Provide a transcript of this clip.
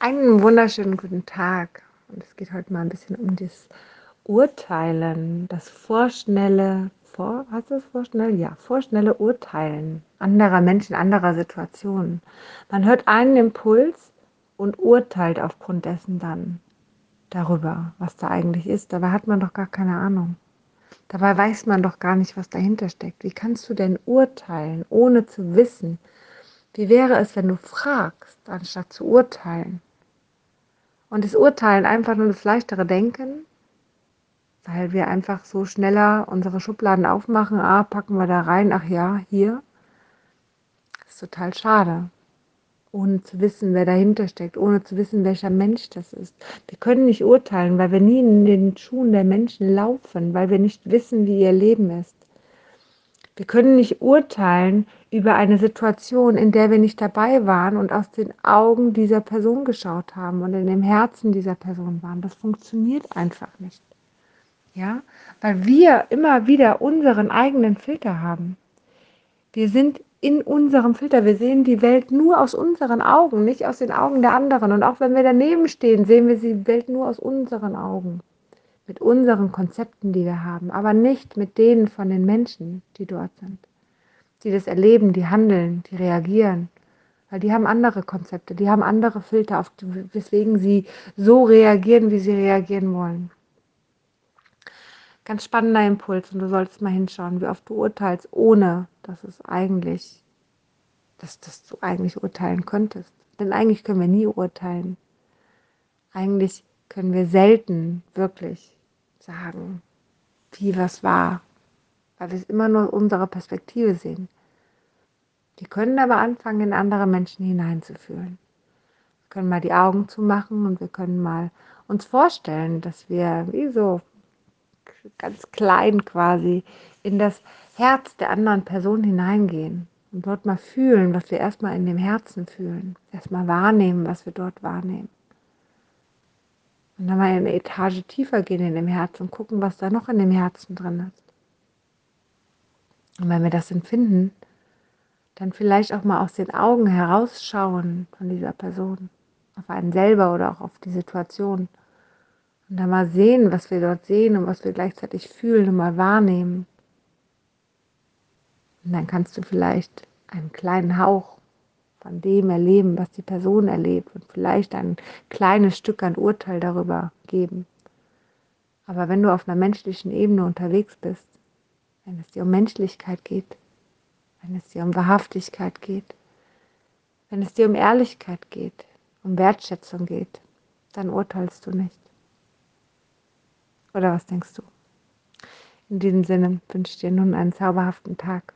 Einen wunderschönen guten Tag. Und es geht heute mal ein bisschen um das Urteilen, das vorschnelle, vor, hast du es vorschnell? Ja, vorschnelle Urteilen anderer Menschen, anderer Situationen. Man hört einen Impuls und urteilt aufgrund dessen dann darüber, was da eigentlich ist. Dabei hat man doch gar keine Ahnung. Dabei weiß man doch gar nicht, was dahinter steckt. Wie kannst du denn urteilen, ohne zu wissen? Wie wäre es, wenn du fragst, anstatt zu urteilen? Und das Urteilen einfach nur das leichtere Denken, weil wir einfach so schneller unsere Schubladen aufmachen, ah, packen wir da rein, ach ja, hier. Das ist total schade. Ohne zu wissen, wer dahinter steckt, ohne zu wissen, welcher Mensch das ist. Wir können nicht urteilen, weil wir nie in den Schuhen der Menschen laufen, weil wir nicht wissen, wie ihr Leben ist. Wir können nicht urteilen über eine Situation, in der wir nicht dabei waren und aus den Augen dieser Person geschaut haben und in dem Herzen dieser Person waren. Das funktioniert einfach nicht. Ja, weil wir immer wieder unseren eigenen Filter haben. Wir sind in unserem Filter. Wir sehen die Welt nur aus unseren Augen, nicht aus den Augen der anderen. Und auch wenn wir daneben stehen, sehen wir die Welt nur aus unseren Augen mit unseren Konzepten, die wir haben, aber nicht mit denen von den Menschen, die dort sind, die das erleben, die handeln, die reagieren. Weil die haben andere Konzepte, die haben andere Filter, auf die, weswegen sie so reagieren, wie sie reagieren wollen. Ganz spannender Impuls und du solltest mal hinschauen, wie oft du urteilst, ohne dass es eigentlich, dass, dass du eigentlich urteilen könntest. Denn eigentlich können wir nie urteilen. Eigentlich können wir selten wirklich sagen, wie was war, weil wir es immer nur unsere Perspektive sehen. Die können aber anfangen, in andere Menschen hineinzufühlen. Wir können mal die Augen zumachen und wir können mal uns vorstellen, dass wir wie so ganz klein quasi in das Herz der anderen Person hineingehen und dort mal fühlen, was wir erstmal in dem Herzen fühlen. Erstmal wahrnehmen, was wir dort wahrnehmen. Und dann mal eine Etage tiefer gehen in dem Herzen und gucken, was da noch in dem Herzen drin ist. Und wenn wir das empfinden, dann vielleicht auch mal aus den Augen herausschauen von dieser Person, auf einen selber oder auch auf die Situation. Und dann mal sehen, was wir dort sehen und was wir gleichzeitig fühlen und mal wahrnehmen. Und dann kannst du vielleicht einen kleinen Hauch von dem erleben, was die Person erlebt und vielleicht ein kleines Stück an Urteil darüber geben. Aber wenn du auf einer menschlichen Ebene unterwegs bist, wenn es dir um Menschlichkeit geht, wenn es dir um Wahrhaftigkeit geht, wenn es dir um Ehrlichkeit geht, um Wertschätzung geht, dann urteilst du nicht. Oder was denkst du? In diesem Sinne wünsche ich dir nun einen zauberhaften Tag.